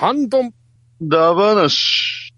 ハンドン。ダバナシ。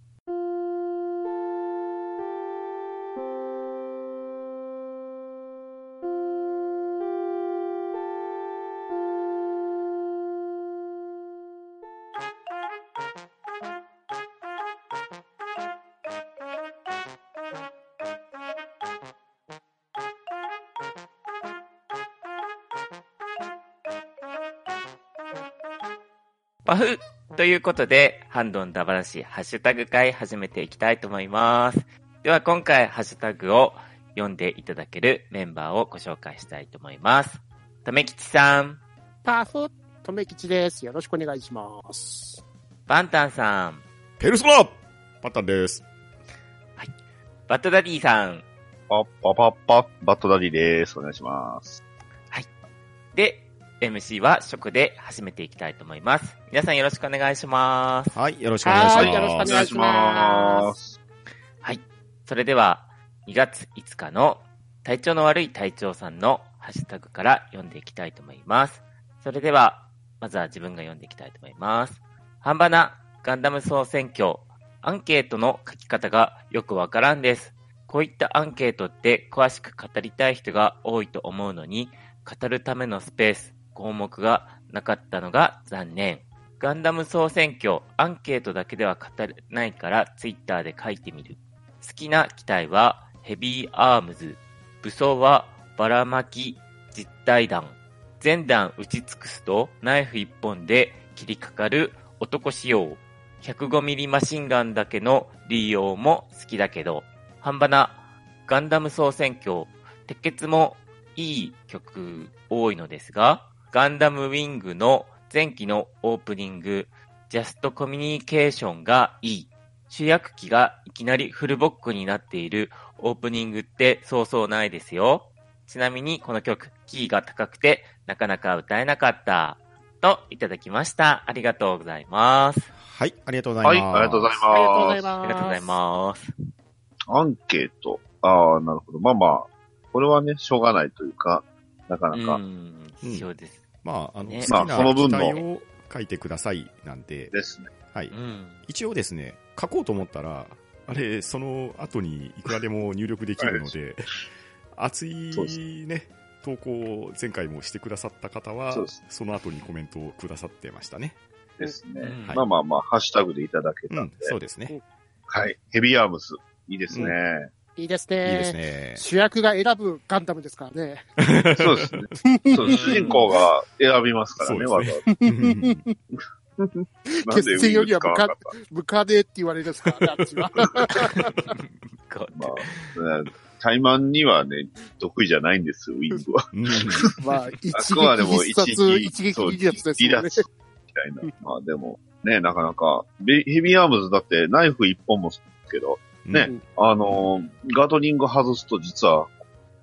パフということで、ハンドンダバラシハッシュタグ会始めていきたいと思います。では今回ハッシュタグを読んでいただけるメンバーをご紹介したいと思います。とめきちさん、パフ、とめきちです。よろしくお願いします。バンタンさん、ペルソナパタンです。バットダディさん、パッパパッパ、バットダディです。お願いします。で、MC は食で始めていきたいと思います。皆さんよろしくお願いします。はい、よろしくお願いします。はいよろしくお願いします。はい。それでは、2月5日の体調の悪い隊長さんのハッシュタグから読んでいきたいと思います。それでは、まずは自分が読んでいきたいと思います。ハンバナガンダム総選挙、アンケートの書き方がよくわからんです。こういったアンケートって詳しく語りたい人が多いと思うのに、語るためのスペース、項目がなかったのが残念。ガンダム総選挙、アンケートだけでは語れないからツイッターで書いてみる。好きな機体はヘビーアームズ。武装はばらまき実体弾。全弾撃ち尽くすとナイフ一本で切りかかる男仕様。105ミリマシンガンだけの利用も好きだけど、半ばなガンダム総選挙、鉄血もいい曲多いのですが、ガンダムウィングの前期のオープニング、ジャストコミュニケーションがいい。主役機がいきなりフルボックになっているオープニングってそうそうないですよ。ちなみにこの曲、キーが高くてなかなか歌えなかった。といただきました。ありがとうございます。はい、ありがとうございます。はい、ありがとうございます。ありがとうございます。ありがとうございます。アンケート。ああ、なるほど。まあまあ、これはね、しょうがないというか、なかうなかん、そうです。まあ、あの、ね好きまあその分のな機体を書いてくださいなんで、ですね。はい。うん。一応ですね、書こうと思ったら、あれ、その後にいくらでも入力できるので、熱いね、投稿を前回もしてくださった方はそうです、その後にコメントをくださってましたね。ですね。うんはいまあまあまあ、ハッシュタグでいただけたうんんで。、そうですね。はい。ヘビーアームス。いいですね。いいですいいね。ですね。主役が選ぶガンダムですからね。そうですね。そう、主人公が選びますからね、わざわうんざ。決戦よりはウィング使わなかっムカデって言われるですからね、あっちは。まあ、ねタイマンにはね、得意じゃないんですよ、ウィングは。うんまあ、一撃必殺、一撃一撃技術ですよね。離脱みたいな。まあでも、ね、なかなか、ベヘビーアームズだってナイフ一本もすけど、ねうんあのーガトリング外すと実は、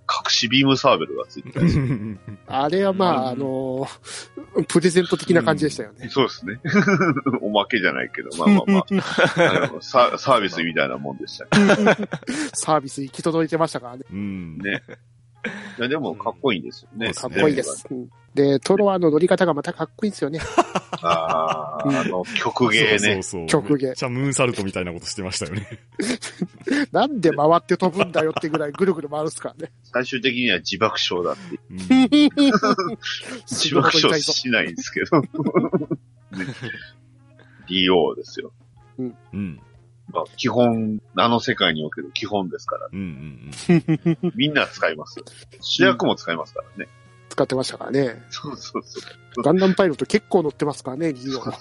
隠しビームサーベルがついてたりする。あれはまあ、あのープレゼント的な感じでしたよね。そうですね。おまけじゃないけど、まあまあまあ、あのササービスみたいなもんでしたけサービス行き届いてましたからね。うんどね。いやでも、かっこいいんですよね。かっこいいです。うんで、トロワの乗り方がまたかっこいいんですよね。ああ、あの、曲芸ね。そうそうそう曲芸めっちゃムーンサルトみたいなことしてましたよね。なんで回って飛ぶんだよってぐらいぐるぐる回るっすからね。最終的には自爆症だって。うん 自爆症しないんですけど。ね DO ですよ。うん。まあ、基本、あの世界における基本ですから、うんうんみんな使いますよ。主役も使いますからね。使ってましたからね。そうそうそう。ガンダムパイロット結構乗ってますからね、リオの。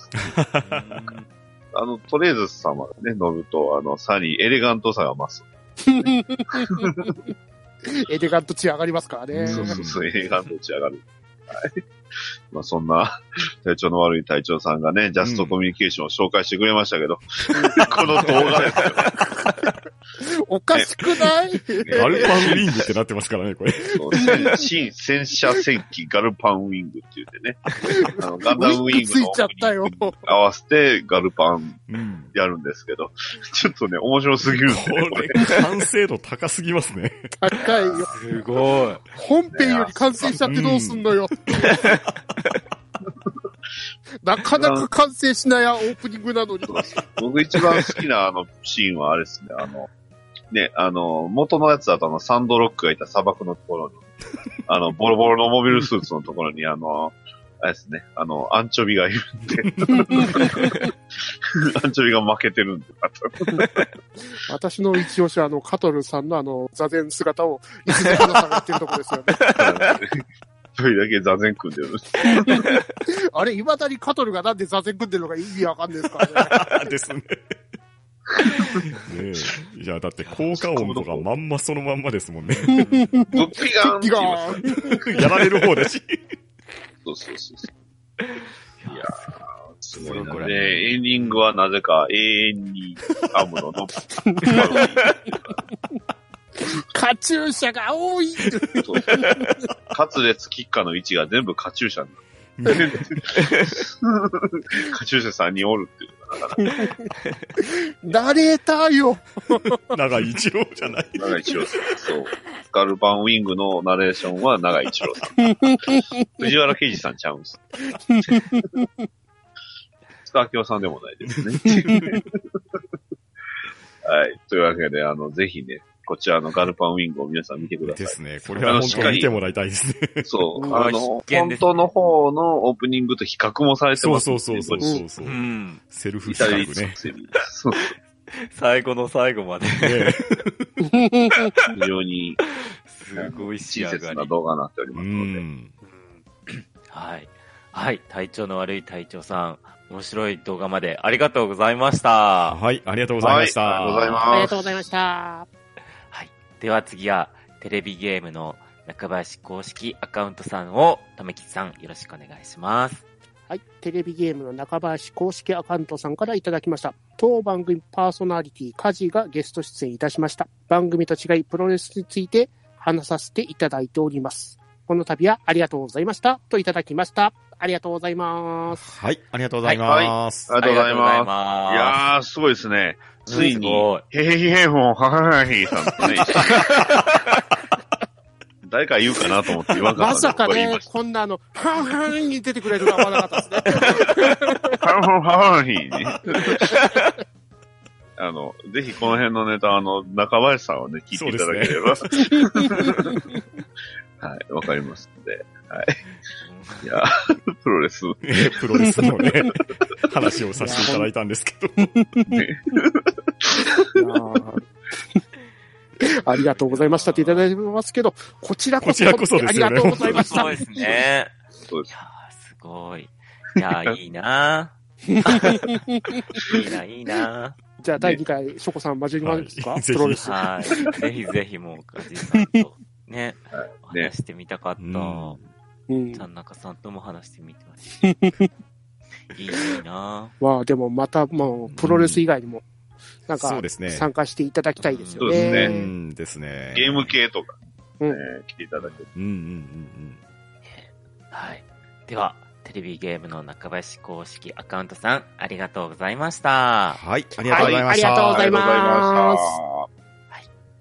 あの、とりあえず様がね、乗ると、あの、さらにエレガントさが増す。エレガント値上がりますからね。そうそうそう、エレガント打ち上がる。はい。まあそんな、体調の悪い隊長さんがね、ジャストコミュニケーションを紹介してくれましたけど、この動画ですよね。おかしくない？ガルパンウィングってなってますからね、これ。新戦車戦機ガルパンウィングって言ってね、あのガンダムウィングついのちゃったよ。合わせてガルパンうん。やるんですけど、ちょっとね、面白すぎるんでこね、これ。れ、完成度高すぎますね。高いよ。すごい。本編より完成しちゃってどうすんのよ。なかなか完成しないオープニングなのに。僕一番好きなあのシーンはあれですね、あの、ね、あの、元のやつだとあの、サンドロックがいた砂漠のところに、あの、ボロボロのモビルスーツのところに、あの、あれですね、あの、アンチョビがいるんで、アンチョビが負けてるんで、あ と私の一押しは、あの、カトルさんのあの、座禅姿を、いつで花さんがやってるとこですよね。一人だけ座禅組んでる。あれ、未だにカトルがなんで座禅組んでるのか意味わかんないですからね。ですね。ねえ。いや、だって効果音とかまんまそのまんまですもんね。ブッピガーンってピ言いまガすーン。やられる方だし。そうそうそうそう。いやー、すごいな。で、エンディングはなぜか永遠にアムロの、カチューシャが多いそうカツレツキッカの位置が全部カチューシャになる。カチューシャ3人おるっていう。ナレーターよ。長井一郎じゃない？長井一郎さん。そう。スカルパンウィングのナレーションは長井一郎さん。藤原啓治さんちゃうんす。スカーキョさんでもないですね。はい。というわけで、あの、ぜひね、こちらのガルパンウィングを皆さん見てください。ですね。これは本当に見てもらいたいですね。そう。うんあの、本当の方のオープニングと比較もされてそうます、そうそうそうそうそうう。ん。セルフ比較ね。最後の最後まで。ね非常にすごい仕親切な。動画になっておりうますので。ん。はい。はい。体調の悪い隊長さん、面白い動画までありがとうございました。はい、ありがとうございました。はいありがとうございますありがとうございました。では次は、テレビゲームの中林公式アカウントさんを、とめきさん、よろしくお願いします。はい。テレビゲームの中林公式アカウントさんからいただきました。当番組パーソナリティ、カジがゲスト出演いたしました。番組と違い、プロレスについて話させていただいております。この度はありがとうございました。といただきました。ありがとうございます。はい、ありがとうございます。ありがとうございます。いますやー、すごいですね。ついにへへへへほん、はははへさんとね、一緒に誰か言うかなと思って言わんかったまさかねこんなあの、はんはんに出てくれるとは思わなかったですね。た。ははははへね。あの、ぜひこの辺のネタ、あの、中林さんをね、聞いていただければ。はい、わかりますので。はい。いや、プロレス、ねプロレスのね、話をさせていただいたんですけど。ありがとうございましたっていただいてますけど、こちらこそ、こちらこそですよねありがとうございましたそう。ですね。そうです。いやー、すごい。いやー、いいなーいいな、いいなじゃあ、第2回、ショコさん交じりますか、はいプロレス。はい。ぜひぜひもう、カジさんと、ね、おね話してみたかった。うんうん。田中さんとも話してみてました。いいなまあ、でもまた、もう、プロレス以外にも、なんかそう、ですね。参加していただきたいですよそうですね。ねうんですね。ゲーム系とか、うんえー来ていただける。うんうんうんはい。では、テレビゲームの中林公式アカウントさん、ありがとうございましうん。た。はい、ありがとうございました。はいありがとうございますありがとうございました。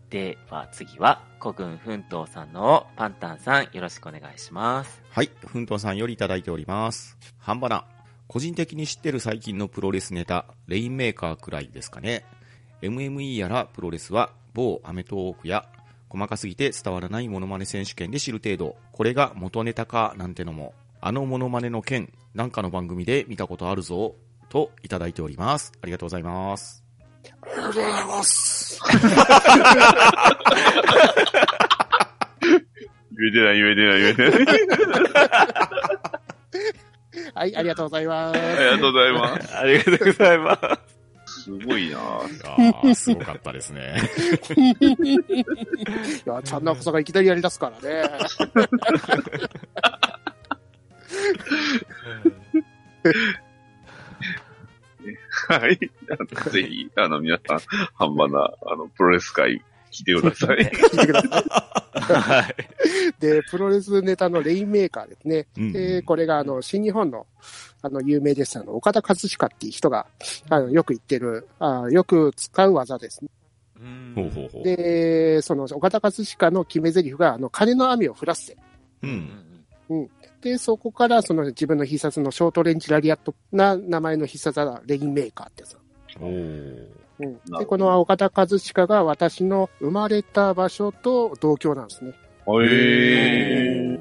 では次は、古軍奮闘さんのパンタンさん、よろしくお願いします。はい、ふんとんさんよりいただいております。半ばな。個人的に知ってる最近のプロレスネタ、レインメーカーくらいですかね。MME やらプロレスは、某アメトーークや、細かすぎて伝わらないモノマネ選手権で知る程度、これが元ネタかなんてのも、あのモノマネの件、なんかの番組で見たことあるぞ、といただいております。ありがとうございます。ありがとうございます。言えてない、言えてない、言えてない。はい、ありがとうございます。ありがとうございます。ありがとうございます。すごいなあー、すごかったですね。いや、ちゃんなこさんがいきなりやり出すからね。はい。あ のぜひ、あの、皆さん、半ばな、あの、プロレス界、来てください。聞いてくださはい。い。で、プロレスネタのレインメーカーですね。うんで、これがあの、新日本の、あの、有名です。あの、岡田和親っていう人が、あの、よく言ってる、あよく使う技ですね。うんほうほうほう。で、その、岡田和親の決め台詞が、あの、金の網を降らせ。う。うんんで、そこからその自分の必殺のショートレンジラリアットな名前の必殺はレインメーカーってやつ。おーうん、で、この岡田和親が私の生まれた場所と同郷なんですね。え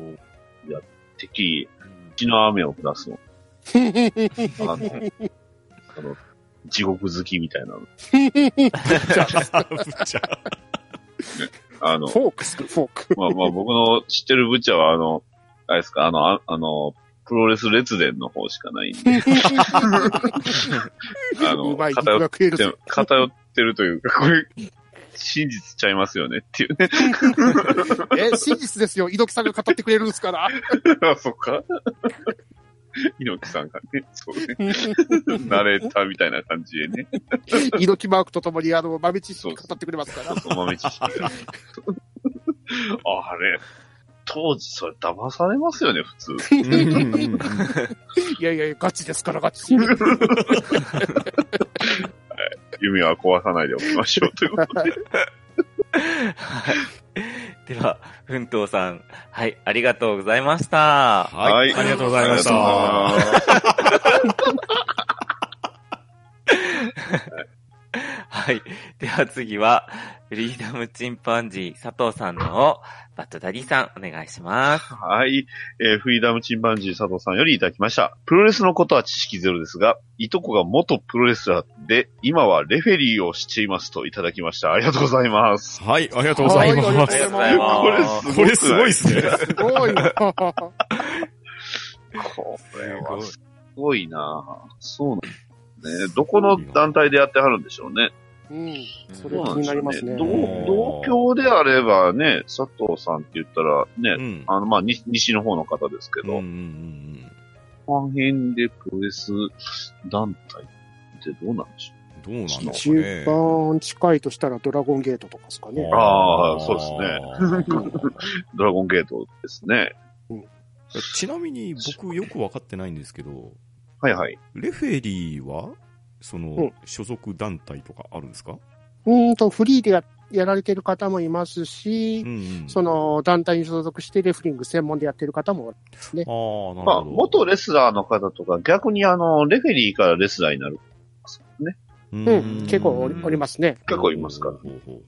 え敵、血の雨を降らすの。あの、あの、地獄好きみたいなの。ぶっちゃあの、フォークする、フォーク。まあまあ僕の知ってるブチャはあの、あれですか、あの、ああの、プロレス列伝の方しかないんで、あの、偏っが食える偏ってるというか、これ、真実ちゃいますよねっていうね。え、真実ですよ。猪木さんが語ってくれるんですから。あ、そっか。猪木さんがね、そうね、ナレーターみたいな感じでね、猪木マークとともに、あの、豆知識語ってくれますから。お豆知識が。あれ、当時それ騙されますよね、普通。いやいや、ガチですから、ガチ。夢は壊さないでおきましょうということで。はい。では、奮闘さん、はい、ありがとうございました。はい。ありがとうございました。はい。では次は、フリーダムチンパンジー佐藤さんのバッドダディさん、お願いします。はい。えーフリーダムチンパンジー佐藤さんよりいただきました。プロレスのことは知識ゼロですが、いとこが元プロレスラーで、今はレフェリーをしていますといただきました。ありがとうございます。はい、ありがとうございはいますあり。がとうございますこれすごいこれすごいっすね。すごいな。これはすごいなぁそうなんですね。どこの団体でやってはるんでしょうね。うん。それ気そうなんでになりますね。同同郷であればね、佐藤さんって言ったらね、うん。あの、まあ、西西の方の方ですけど、うんうんうんこの辺でプロレス団体ってどうなんでしょう？ん。どうなんですか一ね。番近いとしたらドラゴンゲートとかですかね。あーそうですねね。う。ドラゴンゲートですね。ちなみに僕よくわかってないんですけど、はいはい。レフェリーは、その、うん所属団体とかあるんですか？うーんと、フリーでややられてる方もいますしうん、うん。その団体に所属してレフリング専門でやってる方もですね。ああ、なるまあ、ほど。元レスラーの方とか、逆にあの、レフェリーからレスラーになる。ううん、結構おりますね。結構いますから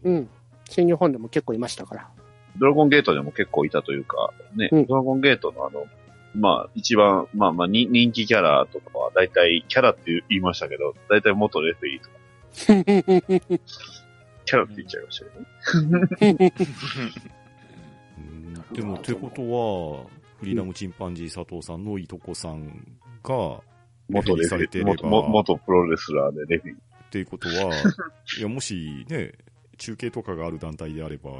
うん。新日本でも結構いましたから。ドラゴンゲートでも結構いたというか、ね、うんドラゴンゲートのあの、まあ、一番、まあまあ、に人気キャラとかは、だいたい、キャラって言いましたけど、だいたい元レフェリーとか、キャラって言っちゃいましたけどね。うんでも、ってことは、フリーダムチンパンジー佐藤さんのいとこさんが、元レフェリー、されてれば元も元プロレスラーでレフェリー。っていうことは、いや、もしね、中継とかがある団体であれば、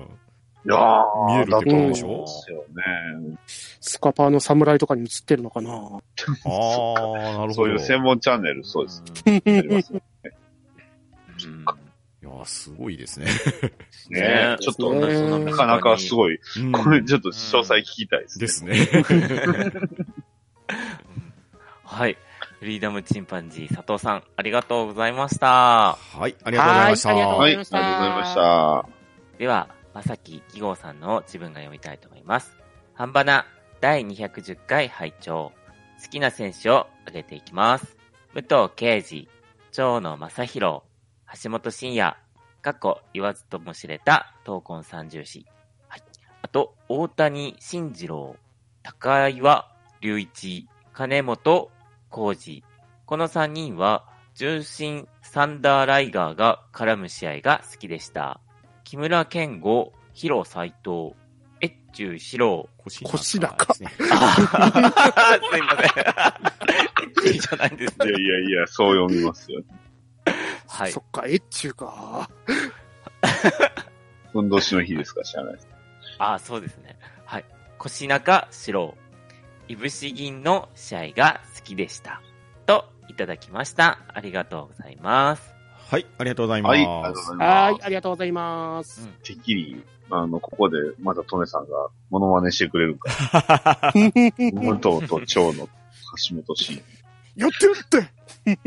いやー見えるってことでしょ？ですよね。スカパーの侍とかに映ってるのかな？ああ、なるほど。そういう専門チャンネル、そうです。ありますようんいや、すごいですね。ねねちょっと、ななかなかすごい。うんこれちょっと詳細聞きたいですね。ですね。はい。フリーダムチンパンジー佐藤さん、ありがとうございました。はい、ありがとうございました。はいありがとうごはい、ありがとうございましたざいました。では、まさき義号さんの自分が読みたいと思います。半ばな第210回拝聴好きな選手を挙げていきます。武藤敬司、長野正宏、橋本真也、過去言わずとも知れた闘魂三重士。はい。あと、大谷慎次郎、高岩隆一、金本浩二。この3人は、重心サンダーライガーが絡む試合が好きでした。木村健吾、広斎藤、越中四郎。腰腰高ですね。あーすいません。いいじゃないですいやね。いやいや、そう読みますよ。はいそ。っか、えっちゅうか。運動しの日ですか知らないです。あーそうですね。はい。腰中四郎、いぶし銀の試合が好きでした。と、いただきました。ありがとうございます。はい、ありがとうございます。はい、ありがとうございはいま、ありがとうござざいます。うんす。てっきり、あの、ここで、またトメさんがモノマネしてくれるから、武藤と長野、橋本慎。やってるって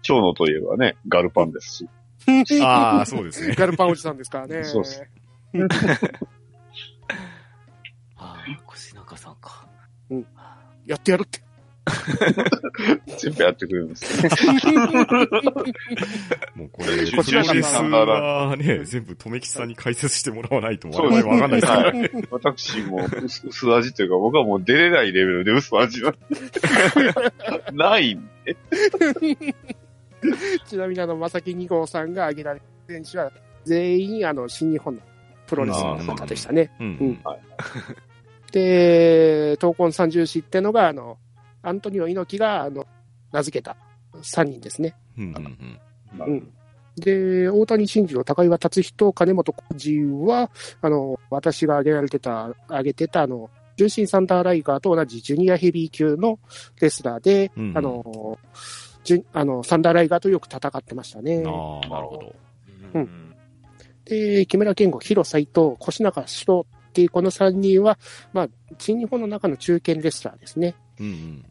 長野といえばね、ガルパンですし。ああ、そうですね。ガルパンおじさんですからね。そうっす 腰中さんか。やってやるって。全部やってくれるんですね。もうこれ、こちらはね、全部、とめきさんに解説してもらわないと我々わかんないですからね。私も薄薄味というか、僕はもう出れないレベルで薄味なんで。ないんで。ちなみにあの、まさき2号さんが挙げられる選手は、全員あの、新日本のプロレスの方でしたね。うんうんで、闘魂三重士ってのが、あの、アントニオ猪木が、あの、名付けた3人ですね。うんうんうん。で、大谷慎次郎、高岩達人、金本浩二は、あの、私が挙げられてた、挙げてた、あの、純真サンダーライガーと同じジュニアヘビー級のレスラーで、うんあの、ジュあの、サンダーライガーとよく戦ってましたね。ああ、なるほど。ううんん。で、木村健吾、広斎藤、越中城っていうこの3人は、まあ、新日本の中の中堅レスラーですね。うんうん。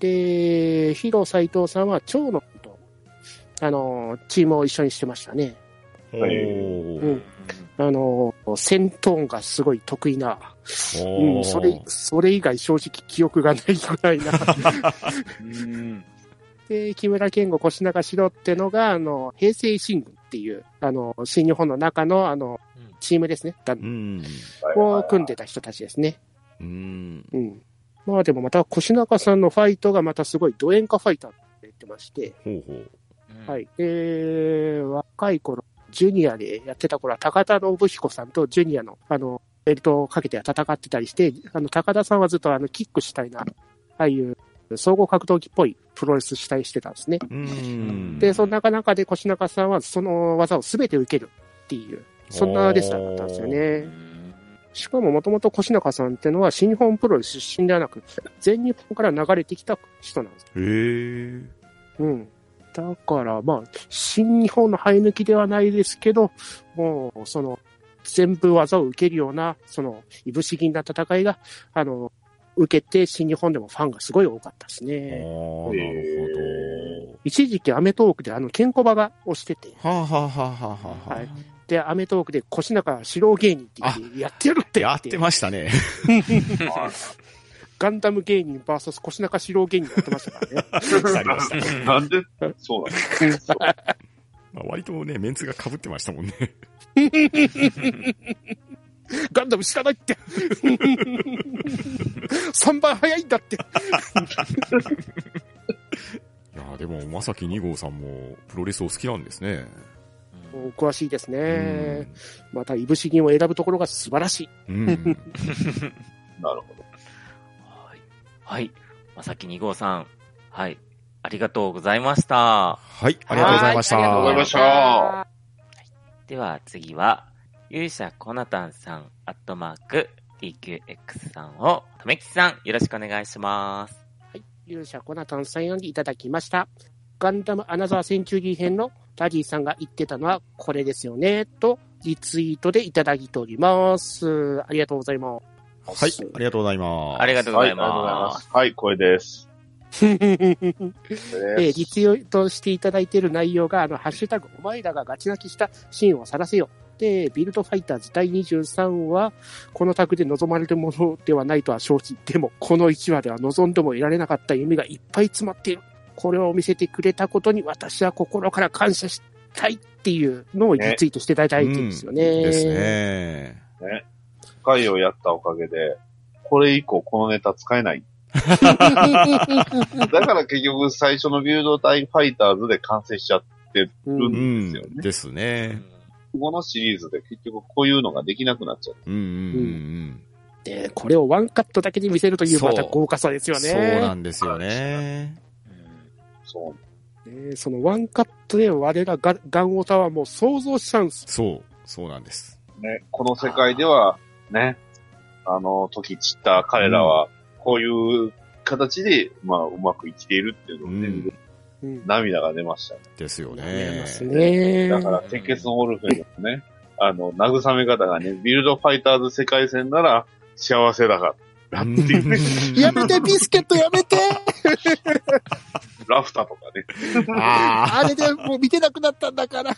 で、広斎藤さんは長野と、あの、チームを一緒にしてましたね。うんあの、戦闘がすごい得意な、うん、それ、それ以外正直記憶がないぐらいな。うん。で、木村健吾、越中城ってのが、あの、平成新軍っていう、あの、新日本の中の、あの、チームですね。がうん。を組んでた人たちですね。うん。うん。まあでもまた、越中さんのファイトがまたすごいド演歌ファイターって言ってまして、ほうほう。はい。で、若い頃、ジュニアでやってた頃は、高田信彦さんとジュニアの、あの、ベルトをかけて戦ってたりして、あの、高田さんはずっとあの、キックしたいな、ああいう、総合格闘技っぽいプロレスしたいしてたんですね。うん。で、その中々で越中さんはその技を全て受けるっていう、そんなレスラーだったんですよね。しかももともと越中さんってのは新日本プロレス出身ではなく、全日本から流れてきた人なんです。へえ。うん。だから、まあ、新日本の生え抜きではないですけど、もう、その、全部技を受けるような、その、いぶし銀な戦いが、あの、受けて、新日本でもファンがすごい多かったですああ、ね。なる一時期アメトーークであの、ケンコバが押してて、ほど。はあ、はあはあはあはあ、はいで、アメトーークで腰中四郎芸人って言って、やってやるってやってましたね。ガンダム芸人 VS 腰中四郎芸人やってましたからね。ありました。なんで、そうなんです まあ、割とね、メンツが被ってましたもんね。ガンダム知らないって。3番早いんだって。いやでも、まさき2号さんも、プロレスお好きなんですね。お詳しいですうねん。。また、いぶし銀を選ぶところが素晴らしい。うん。なるほど。はい。はい。まさき2号さん。はい。ありがとうございました。はい、ありがとうございました。はありがとうございました。では次は、勇者コナタンさん、アットマーク、DQX さんを、とめきさん、よろしくお願いします。はい。勇者コナタンさんよりいただきました。ガンダムアナザーセンチュリー編のダディさんが言ってたのはこれですよね、とリツイートでいただいております。ありがとうございます。はい、ありがとうございます。ありがとうございま。ますす。はい、これです。えーリツイートしていただいている内容が、あの、ハッシュタグ、お前らがガチ泣きしたシーンを晒せよ。で、ビルドファイターズ第23話、このタグで望まれるものではないとは承知。でも、この1話では望んでも得られなかった夢がいっぱい詰まっている。これを見せてくれたことに私は心から感謝したいっていうのをリツイートしていただいてるんですよね。ですね。回をやったおかげで、これ以降このネタ使えない。だから結局最初のビルド対ファイターズで完成しちゃって、ううんんですよね。ですね。このシリーズで結局こういうのができなくなっちゃう。うんうんうんで、これをワンカットだけで見せるというまた豪華さですうん。よね。そうなんですよね。そう。ねそのワンカットで我らガガンオタはもう想像しちゃうんです。そう、そうなんです。ね、この世界では、ね、あの、時散った彼らは、こういう形で、まあ、うまく生きているっていうのをね、うんうん。涙が出ましたね。ですよねま。すね。だから、鉄血のオルフェンのね、あの、慰め方がね、ビルドファイターズ世界戦なら幸せだから。うんっていうね、やめて、ビスケットやめて ラフターとかね。ああ。あれでもう見てなくなったんだから。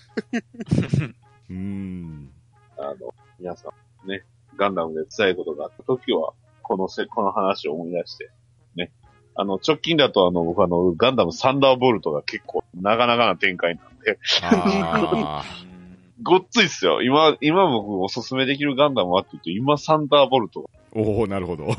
うん。あの、皆さんね、ガンダムで辛いことがあった時は、このせ、この話を思い出して。ね。あの、直近だとあの、僕あの、ガンダムサンダーボルトが結構、なかなかな展開なんで、あ ごっついっすよ。今、今僕おすすめできるガンダムはって言うと、今サンダーボルト。ーおおなるほど。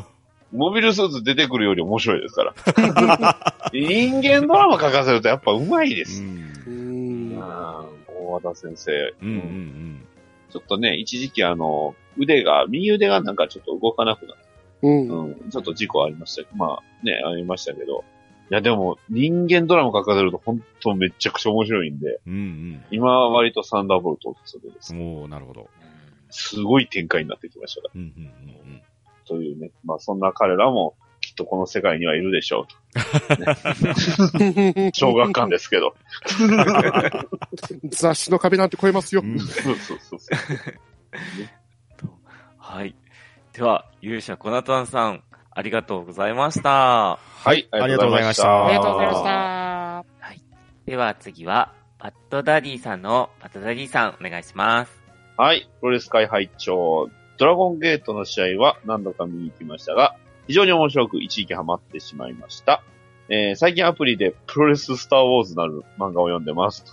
モビルスーツ出てくるより面白いですから。人間ドラマ書かせるとやっぱ上手いです。うん。うん。大和田先生。うんうんうん。ちょっとね、一時期あの、腕が、右腕がなんかちょっと動かなくなって、うん。うん、ちょっと事故ありましたまあね、ありましたけど。いやでも、人間ドラマ書かせると本当めちゃくちゃ面白いんで、うん今は割とサンダーボルトおすすめですう。ん。おおなるほど。すごい展開になってきましたから。うんうんうんというね、まあそんな彼らもきっとこの世界にはいるでしょうと。小学館ですけど。雑誌の壁なんて超えますよ。そうそうそうそう。はい。では、勇者コナタンさん、ありがとうございました。はい、ありがとうございましたありがとうございました。では次は、バッドダディさんのバッドダディさん、お願いします。はい、プロレス界拝聴ドラゴンゲートの試合は何度か見に行きましたが、非常に面白く一時期ハマってしまいました。えー、最近アプリでプロレススターウォーズなる漫画を読んでます。と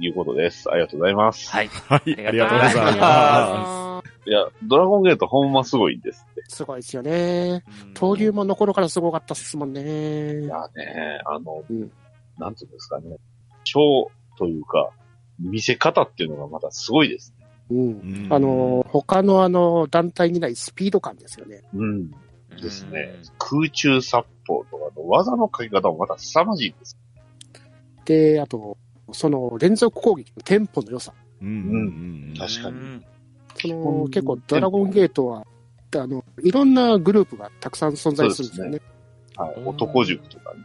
いうことです。ありがとうございます。はい。はい、あありがとうございますいや、ドラゴンゲートほんますごいんですって。すごいですよね。登竜門の頃からすごかったっすもんいね。やね、あの、うんなんていうんですかね。ショーというか、見せ方っていうのがまたすごいですね。うん。うんあの、他のあの、団体にないスピード感ですよね。うん。ですね。空中殺法とかの技の書き方もまた凄まじいです。で、あと、その連続攻撃のテンポの良さ。うんうんうん。確かにその結構ドラゴンゲートは、あの、いろんなグループがたくさん存在するんですよね。はい。うん男塾とかね。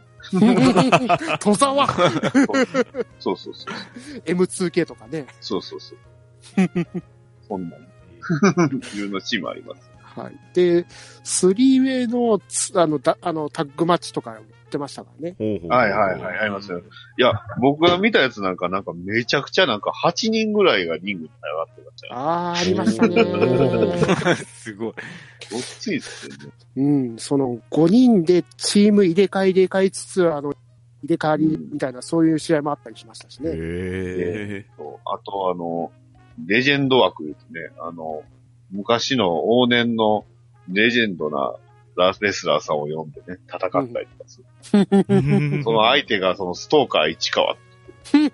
戸沢そうそうそう。!M2K とかね。そうそうそう。そんなに。いろんなチームあります。はい。で、スリーウェイのつ、あの、だあの、タッグマッチとかやってましたからね。ほうほうはいはいはい、ありますよ。いや、僕が見たやつなんか、なんかめちゃくちゃなんか8人ぐらいがリングに上がってましたよ。あー、ありましたね。すごい。ごっついですよね。うん、その5人でチーム入れ替え入れ替えつつ、あの、入れ替わりみたいな、そういう試合もあったりしましたしね。へえ。そうあと、あの、レジェンド枠ですね。あの、昔の往年のレジェンドなラレスラーさんを呼んでね、戦ったりとかする。その相手がそのストーカー市川。びっ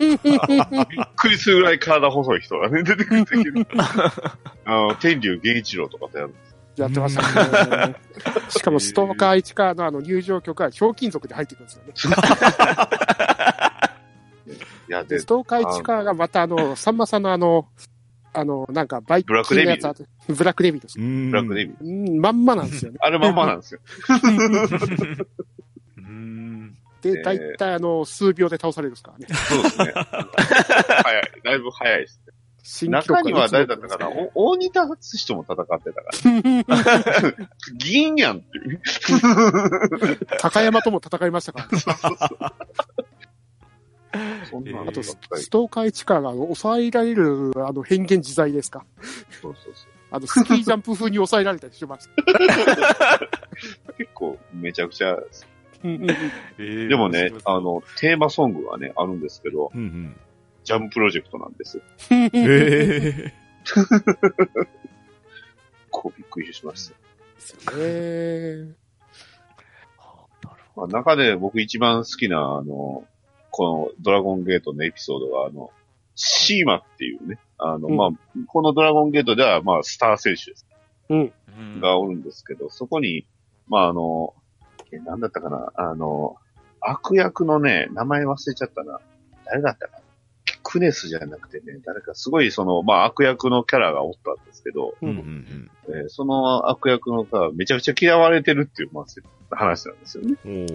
くりするぐらい体細い人がね、出てくるんだけど。あの、天竜源一郎とかとやるんです。やってましたね。しかもストーカー市川のあの入場曲はひょうきん族で入ってくるんですよね。いや、で、でス、トーカー市川がまたあの、さんまさんのあの、あの、なんかバイクブラックデビルのやつあってブラックデビルです。ブブラックデビル。うん、まんまなんですよね。あれまんまなんですよ。うん。で、えーだいたいあの、数秒で倒されるんですからね。そうですね。早い。だいぶ早いです。新記録中には誰だったかな？お大仁田敦人も戦ってたから。銀やんっていう。高山とも戦いましたからね。そんなのばっあと、スかりストーカー市川が抑えられる、あの、変幻自在ですか？そうそうそう。あの、スキージャンプ風に抑えられたりしました。結構めちゃくちゃ。うんででもね、あ、の、テーマソングはね、あるんですけど、うんうん。ジャンプロジェクトなんです。へえ。こうびっくりしました。えまあ、中で僕一番好きな、あの、このドラゴンゲートのエピソードが、あの、シーマっていうね、あの、うんまあ、このドラゴンゲートでは、まあ、スター選手です。うんがおるんですけど、そこに、まあ、あの、え、なんだったかな、あの、悪役のね、名前忘れちゃったな。誰だったかな。クネスじゃなくてね、誰かすごいその、まあ、悪役のキャラがおったんですけど、ーうんうんえーその悪役のがめちゃくちゃ嫌われてるっていう、まあ、話なんですよね。うん。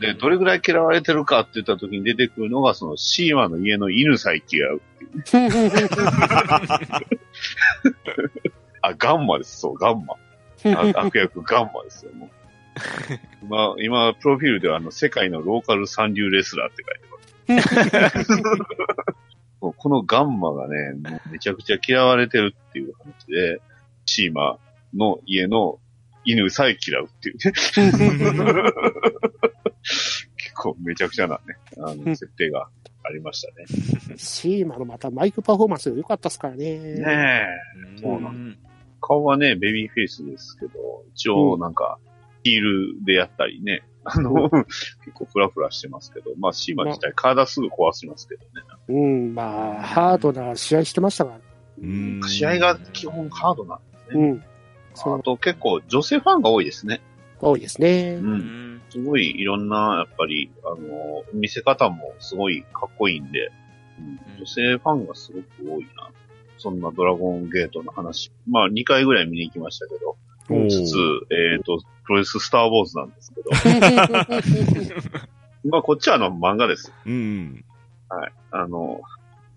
で、どれぐらい嫌われてるかって言った時に出てくるのが、そのシーマの家の犬さえ嫌うっていう。あ、ガンマです。そう、ガンマ。あ悪役ガンマですよ、もう。今、今、プロフィールでは、あの、世界のローカル三流レスラーって書いてます。このガンマがね、めちゃくちゃ嫌われてるっていう話で、シーマの家の犬さえ嫌うっていうね。結構めちゃくちゃなね、あの、設定がありましたね。シーマのまたマイクパフォーマンスが良かったですからね。ねえ。そうなうん顔はね、ベビーフェイスですけど、一応なんか、ヒールでやったりね、あの、結構フラフラしてますけど、まあシーマ自体体すぐ壊しますけどね。うん、まあ、ハードな試合してましたから。うん試合が基本ハードなんですね。うん。あと結構女性ファンが多いですね。多いですねう。。うんんすごいいろんな、やっぱり、あの、見せ方もすごいかっこいいんで、うん女性ファンがすごく多いな。そんなドラゴンゲートの話。まあ2回ぐらい見に行きましたけど、つつ、えっ、と、プロレススターウォーズなんですけど、まあこっちはあの漫画です。うん。あの、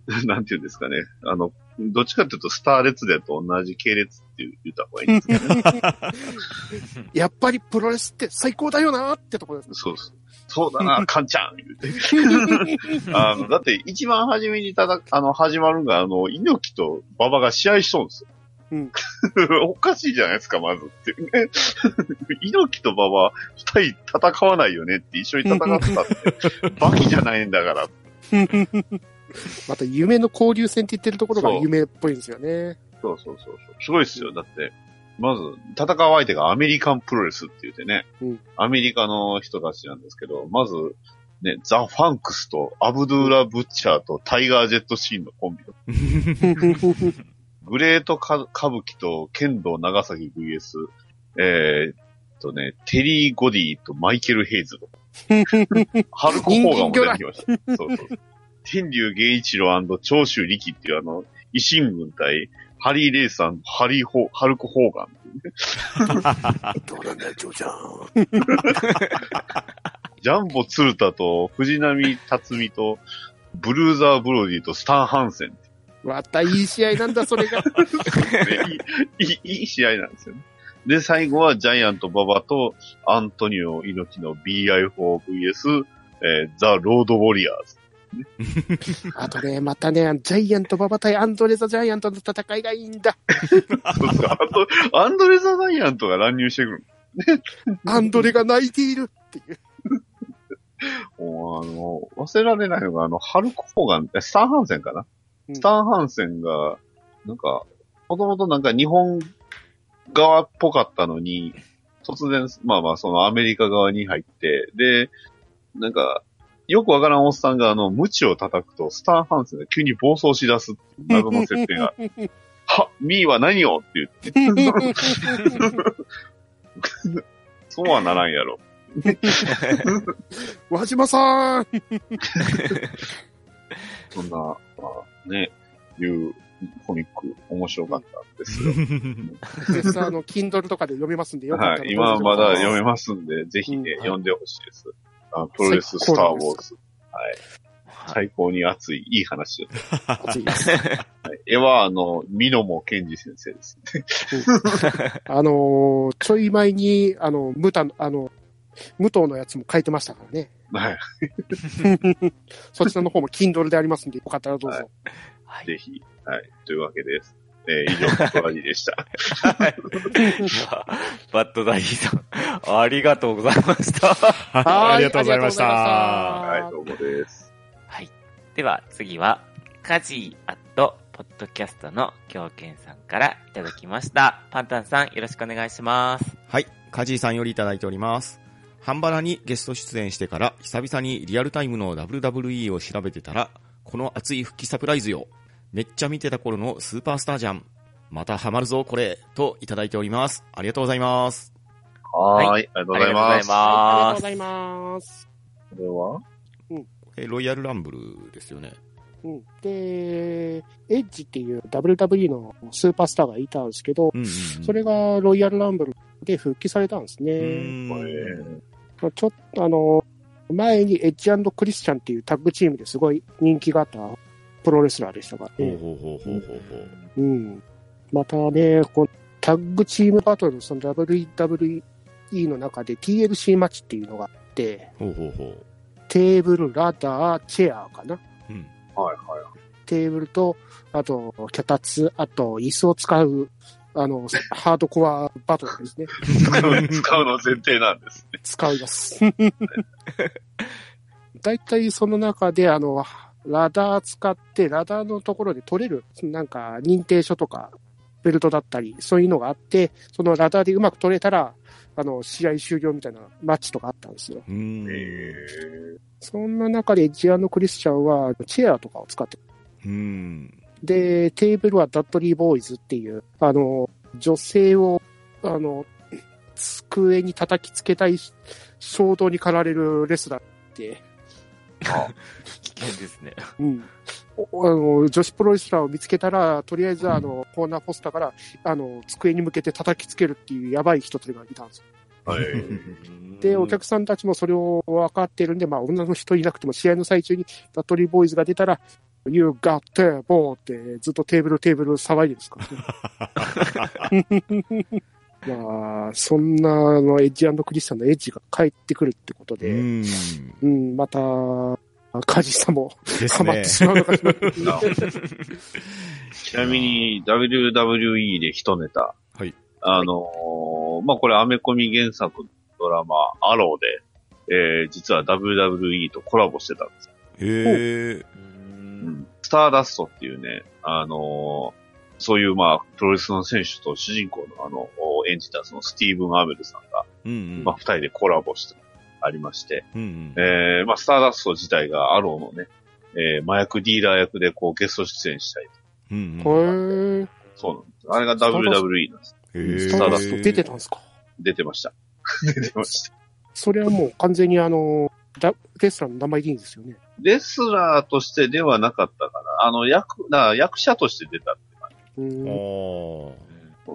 なんていうんですかね。あの、どっちかというとスター列伝と同じ系列って言った方がいいんですけどね。やっぱりプロレスって最高だよなってところです。そうです。そうだな、カンちゃん言うて。あの、だって一番初めにただ、あの、始まるのが、あの、猪木と馬場が試合しそうですよ。うんおかしいじゃないですか、まずって。ね猪木と馬場、二人戦わないよねって一緒に戦ってたって。バキじゃないんだから。また夢の交流戦って言ってるところが夢っぽいんですよね。そうそうそうそう。すごいですよ。だって、まず、戦う相手がアメリカンプロレスって言ってね、うんアメリカの人たちなんですけど、まず、ね、ザ・ファンクスとアブドゥーラ・ブッチャーとタイガー・ジェット・シーンのコンビのグレート歌歌舞伎と剣道長崎 VS、えー、っとね、テリー・ゴディとマイケル・ヘイズと。ハルコ・ホーガンも出てきました。そうそう。天竜源一郎長州力っていうあの、維新軍対ハリー・レイさん、ハリーホ、ハルコ・ホーガンっていうね。どうなんだよ、ジョーちゃん。ジャンボ・ツルタと藤波辰巳とブルーザー・ブロディとスタン・ハンセンまたいい試合なんだ、それが。ね いい、いいいい試合なんですよね。で、最後はジャイアント・ババとアントニオ猪木の BI4VS、えーザ・ロード・ウォリアーズ。あとね、またね、ジャイアント馬場対アンドレザ・ジャイアントの戦いがいいんだ。そうそうあと、アンドレザ・ジャイアントが乱入してくる。アンドレが泣いているっていう。もうあの、忘れられないのが、あの、ハルコ・ホーガン、えスタン・ハンセンかな、うんスタン・ハンセンが、なんか、もともとなんか日本側っぽかったのに、突然、まあまあそのアメリカ側に入って、で、なんか、よくわからんおっさんがあの、無知を叩くと、スタン・ハンセンが急に暴走し出す謎の設定が、は、ミーは何をって言って、そうはならんやろ。和島さんそんな、まあね、いうコミック面白かったんですよ。絶賛あの、Kindle とかで読めますんで、よかったらはい。今はまだ読めまますんで、ぜひね、うん読んでほしいです。あプロレススターウォーズ。はい。最高に熱い、いい話です。す。熱いです。はい、絵は、あの、ミノモケンジ先生ですね。あのーちょい前に、あの、ムタの、あの、武藤のやつも書いてましたからね。はい。そちらの方も Kindle でありますんで、よかったらどうぞ。はいはい。ぜひ。はい。というわけです。えー以上、トラジでした。はいバッドダディさん、ありがとうございました。はありがとうございました。はい、どうもです。はい。では次は、カジーアットポッドキャストの狂犬さんからいただきました。パンタンさん、よろしくお願いします。はい、カジーさんよりいただいております。ハンバラにゲスト出演してから、久々にリアルタイムの WWE を調べてたら、この熱い復帰サプライズよ。めっちゃ見てた頃のスーパースターじゃん。またハマるぞ、これ。といただいております。ありがとうございます。はーい。はありがとうごありがとうございます。ありがとうございます。これは？えロイヤルランブルですよね。うん、で、エッジっていう WWE のスーパースターがいたんですけど、うんうん、うん。それがロイヤルランブルで復帰されたんですうね。ーんちょっとあの、前にエッジクリスチャンっていうタッグチームですごい人気があったプロレスラーでしたからね。ほうほうほうほうほうほう。うん。またね、このタッグチームバトル、その WWE の中で TLC マッチっていうのがあって、ほうほうほう。テーブル、ラダー、チェアかな。うん。はいはい。テーブルと、あと、脚立、あと、椅子を使うあの、ハードコアバトルですね。使 う使うの前提なんですね。使います。大体その中で、あの、ラダー使って、ラダーのところで取れる、なんか認定書とか、ベルトだったり、そういうのがあって、そのラダーでうまく取れたら、あの、試合終了みたいなマッチとかあったんですよ。うん。そんな中でジアノ・クリスチャンはチェアとかを使って、うん。で、テーブルはダッドリーボーイズっていう、あの、女性を、あの、机に叩きつけたい衝動に駆られるレスラーって、危険ですね。うん。おあの、女子プロレスラーを見つけたら、とりあえずあの、コーナーポスターから、あの、机に向けて叩きつけるっていうやばい人たちがいたんですよ。はい。で、お客さんたちもそれを分かってるんで、まあ、女の人いなくても試合の最中にダットリーボーイズが出たら、You got the ball ってずっとテーブルテーブル騒いでるんですからね。まあ、そんなあのエッジクリスチャンのエッジが帰ってくるってことうで、ん。うん、また、カジさんもハマって。しまうのかしら。ちなみに WWE で一ネタ。はい。あのーまあ、これアメコミ原作のドラマ、アローで、えー、実は WWE とコラボしてたんですよ。へえ。うんスターダストっていうね、あのーそういうまあ、プロレスの選手と主人公のあの、演じたそのスティーブン・アメルさんが、うんうん。まあ、二人でコラボしてありまして、うんうん。えー、まあ、スターダスト自体がアローのね、えー、麻薬ディーラー役でこうゲスト出演したり、うんうん。そうなんです。あれが WWE なんです。スターダスト出てたんですか？出てました。出てました。それはもう完全にあの、ラレスラーの名前でいいんですよね。レスラーとしてではなかったかな。あの、役、な役者として出たって感じ。うーんあ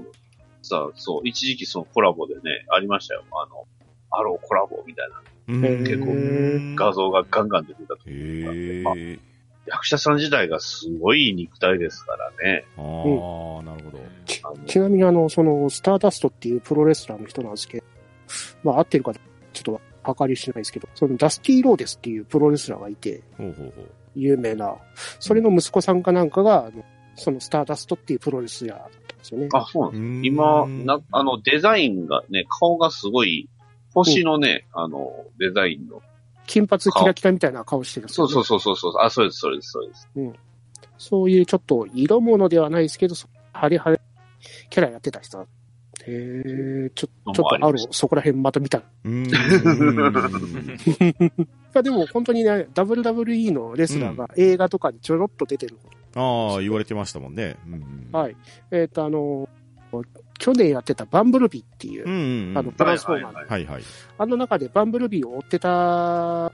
さあ、そう、一時期そのコラボでね、ありましたよ。あの、アローコラボみたいな結構画像がガンガン出てたと。へまあえ。役者さん自体がすごい肉体ですからね。ああ、なるほど。ちちなみにあの、その、スターダストっていうプロレスラーの人なんですけど、まあ合ってるかちょっとわかりしないですけど、そのダスティー・ローデスっていうプロレスラーがいて、ほうほうほう。有名な、それの息子さんかなんかが、あのそのスターダストっていうプロレスラーだったんですよね。あ、そうなんです。うん今、な、あの、デザインがね、顔がすごい、星のね、あの、デザインの。金髪キラキラみたいな顔してるんですよね、そうそうそうそうそう。あ、そうです、そうです、そうです。そういうちょっと色物ではないですけど、そハリハリキャラやってた人だへえ、ちょ、ちょっとある、そこら辺また見た。うーん。でも本当にね、WWE のレスラーが映画とかにちょろっと出てるああ、言われてましたもんね。うんうん。はい。えっ、と、あの、去年やってたバンブルビーっていう、うんうんうん。あの、トランスフォーマーの、はいはいはい。あの中でバンブルビーを追ってた、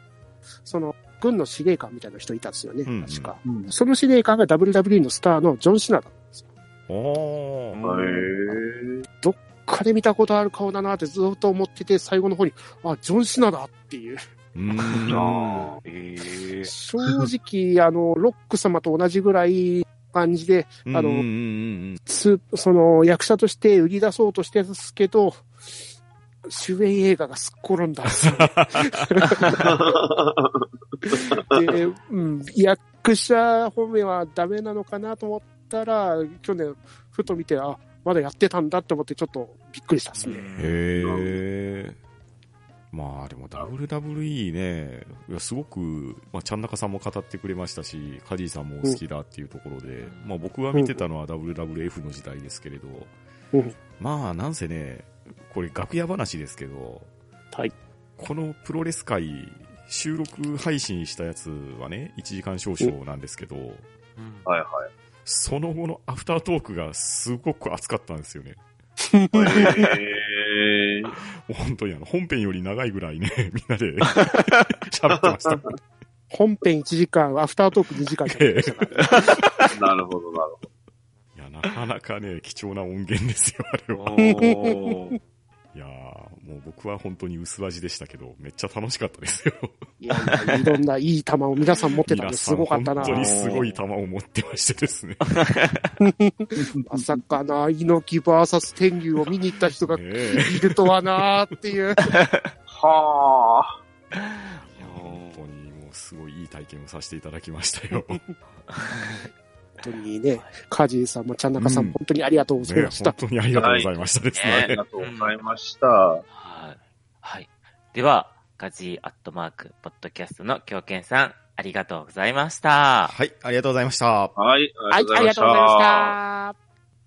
その、軍の司令官みたいな人いたんですよね、うんうん確か。うん。その司令官が WWE のスターのジョン・シナだったんですよ。おー。へどっかで見たことある顔だなってずっと思ってて、最後の方に、あ、ジョン・シナだっていう。うーん。あええ正直、あの、ロック様と同じぐらい感じで、あのその役者として売り出そうとしてですけど、主演映画がすっ転んだんですよ。で、うん、役者本名はダメなのかなと思ったら、去年、ふと見て、あ、まだやってたんだって思ってちょっとびっくりしたですね。へえ。まあでも WWE ね、いやすごく、まあ、ちゃんなかさんも語ってくれましたし、カジーさんもお好きだっていうところで、まあ僕が見てたのは WWF の時代ですけれど、うんまあなんせね、これ楽屋話ですけど、はい。このプロレス界、収録配信したやつはね、1時間少々なんですけど、はいはい。その後のアフタートークがすごく熱かったんですよね。へー。本当にあの、本編より長いぐらいね、みんなで 喋ってました。本編1時間、アフタートーク2時間じゃないですか。なるほど、なるほど。いや、なかなかね、貴重な音源ですよ、あれは。いやーもう僕は本当に薄味でしたけど、めっちゃ楽しかったですよ。いやいやいろんないい球を皆さん持ってたんですごかったな。本当にすごい球を持ってましてですね。まさかな、猪木バーサス天竜を見に行った人がいるとはなーっていう。はあ。本当にもうすごいいい体験をさせていただきましたよ。当にね、カジーさんもちゃんなかさん本当にありがとうございねました。本当にありがとうございましたですありね。がとうございました。はい。はい。では、ガジーアットマーク、ポッドキャストの狂犬さん、ありがとうございました。はい、ありがとうございました。はい、ありがとうございました。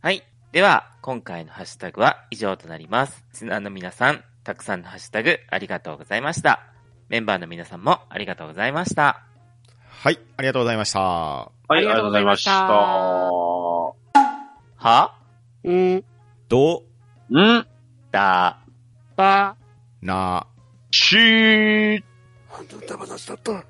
はい。では、今回のハッシュタグは以上となります。リスナーの皆さん、たくさんのハッシュタグありがとうございました。メンバーの皆さんもありがとうございました。はい、ありがとうございました。はい、ありがとうございました。は？うん、ど？ん。だ、ば、な、しー。あんた話だった。